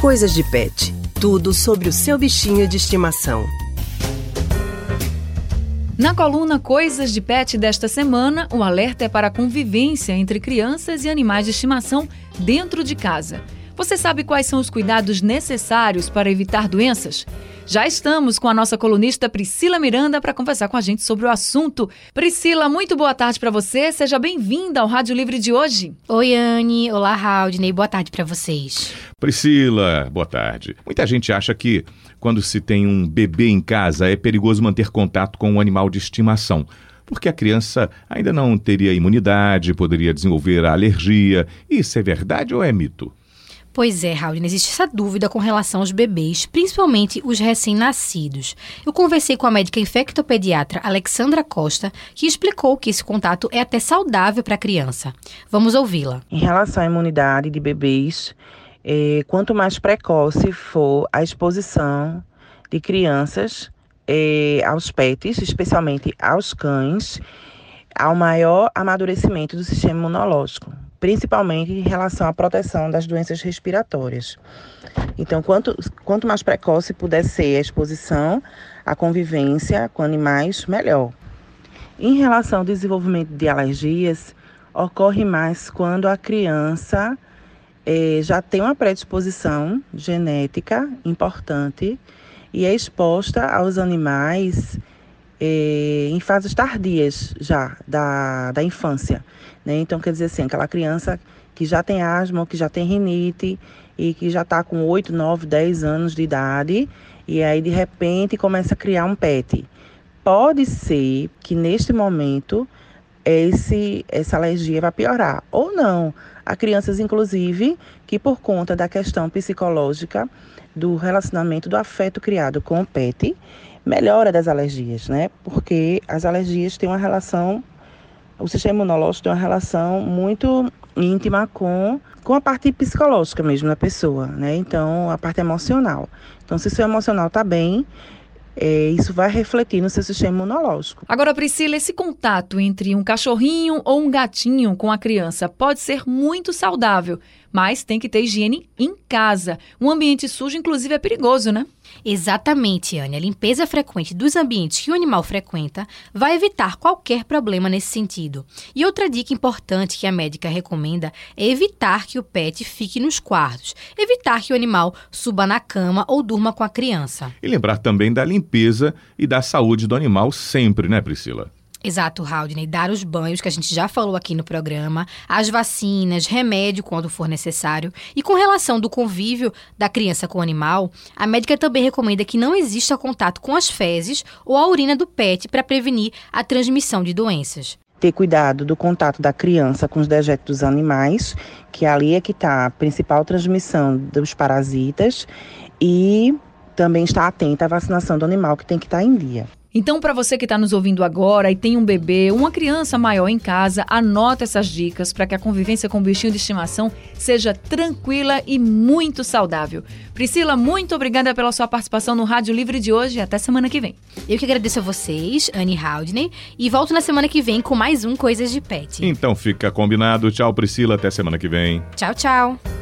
Coisas de Pet. Tudo sobre o seu bichinho de estimação. Na coluna Coisas de Pet desta semana, o alerta é para a convivência entre crianças e animais de estimação dentro de casa. Você sabe quais são os cuidados necessários para evitar doenças? Já estamos com a nossa colunista Priscila Miranda para conversar com a gente sobre o assunto. Priscila, muito boa tarde para você. Seja bem-vinda ao Rádio Livre de hoje. Oi, Anne. Olá, Haldney. Boa tarde para vocês. Priscila, boa tarde. Muita gente acha que quando se tem um bebê em casa é perigoso manter contato com um animal de estimação porque a criança ainda não teria imunidade, poderia desenvolver a alergia. Isso é verdade ou é mito? Pois é, Raul, existe essa dúvida com relação aos bebês, principalmente os recém-nascidos. Eu conversei com a médica infectopediatra Alexandra Costa, que explicou que esse contato é até saudável para a criança. Vamos ouvi-la. Em relação à imunidade de bebês, é, quanto mais precoce for a exposição de crianças é, aos pets, especialmente aos cães, ao maior amadurecimento do sistema imunológico principalmente em relação à proteção das doenças respiratórias. Então, quanto, quanto mais precoce puder ser a exposição, a convivência com animais, melhor. Em relação ao desenvolvimento de alergias, ocorre mais quando a criança eh, já tem uma predisposição genética importante e é exposta aos animais eh, em fases tardias já da, da infância. Né? Então, quer dizer assim, aquela criança que já tem asma, que já tem rinite e que já está com 8, 9, 10 anos de idade e aí de repente começa a criar um PET. Pode ser que neste momento esse, essa alergia vai piorar ou não. Há crianças, inclusive, que por conta da questão psicológica do relacionamento do afeto criado com o PET, melhora das alergias, né? Porque as alergias têm uma relação, o sistema imunológico tem uma relação muito íntima com, com a parte psicológica mesmo da pessoa, né? Então, a parte emocional. Então, se seu emocional está bem, é, isso vai refletir no seu sistema imunológico. Agora, Priscila, esse contato entre um cachorrinho ou um gatinho com a criança pode ser muito saudável, mas tem que ter higiene em casa. Um ambiente sujo, inclusive, é perigoso, né? Exatamente, Anne. A limpeza frequente dos ambientes que o animal frequenta vai evitar qualquer problema nesse sentido. E outra dica importante que a médica recomenda é evitar que o pet fique nos quartos, evitar que o animal suba na cama ou durma com a criança. E lembrar também da limpeza e da saúde do animal sempre, né, Priscila? Exato, Haldney. Dar os banhos, que a gente já falou aqui no programa, as vacinas, remédio quando for necessário. E com relação do convívio da criança com o animal, a médica também recomenda que não exista contato com as fezes ou a urina do pet para prevenir a transmissão de doenças. Ter cuidado do contato da criança com os dejetos dos animais, que ali é que está a principal transmissão dos parasitas, e também estar atenta à vacinação do animal, que tem que estar em dia. Então, para você que está nos ouvindo agora e tem um bebê, uma criança maior em casa, anota essas dicas para que a convivência com o bichinho de estimação seja tranquila e muito saudável. Priscila, muito obrigada pela sua participação no Rádio Livre de hoje. Até semana que vem. Eu que agradeço a vocês, Anne Haldney, e volto na semana que vem com mais um Coisas de Pet. Então fica combinado. Tchau, Priscila. Até semana que vem. Tchau, tchau.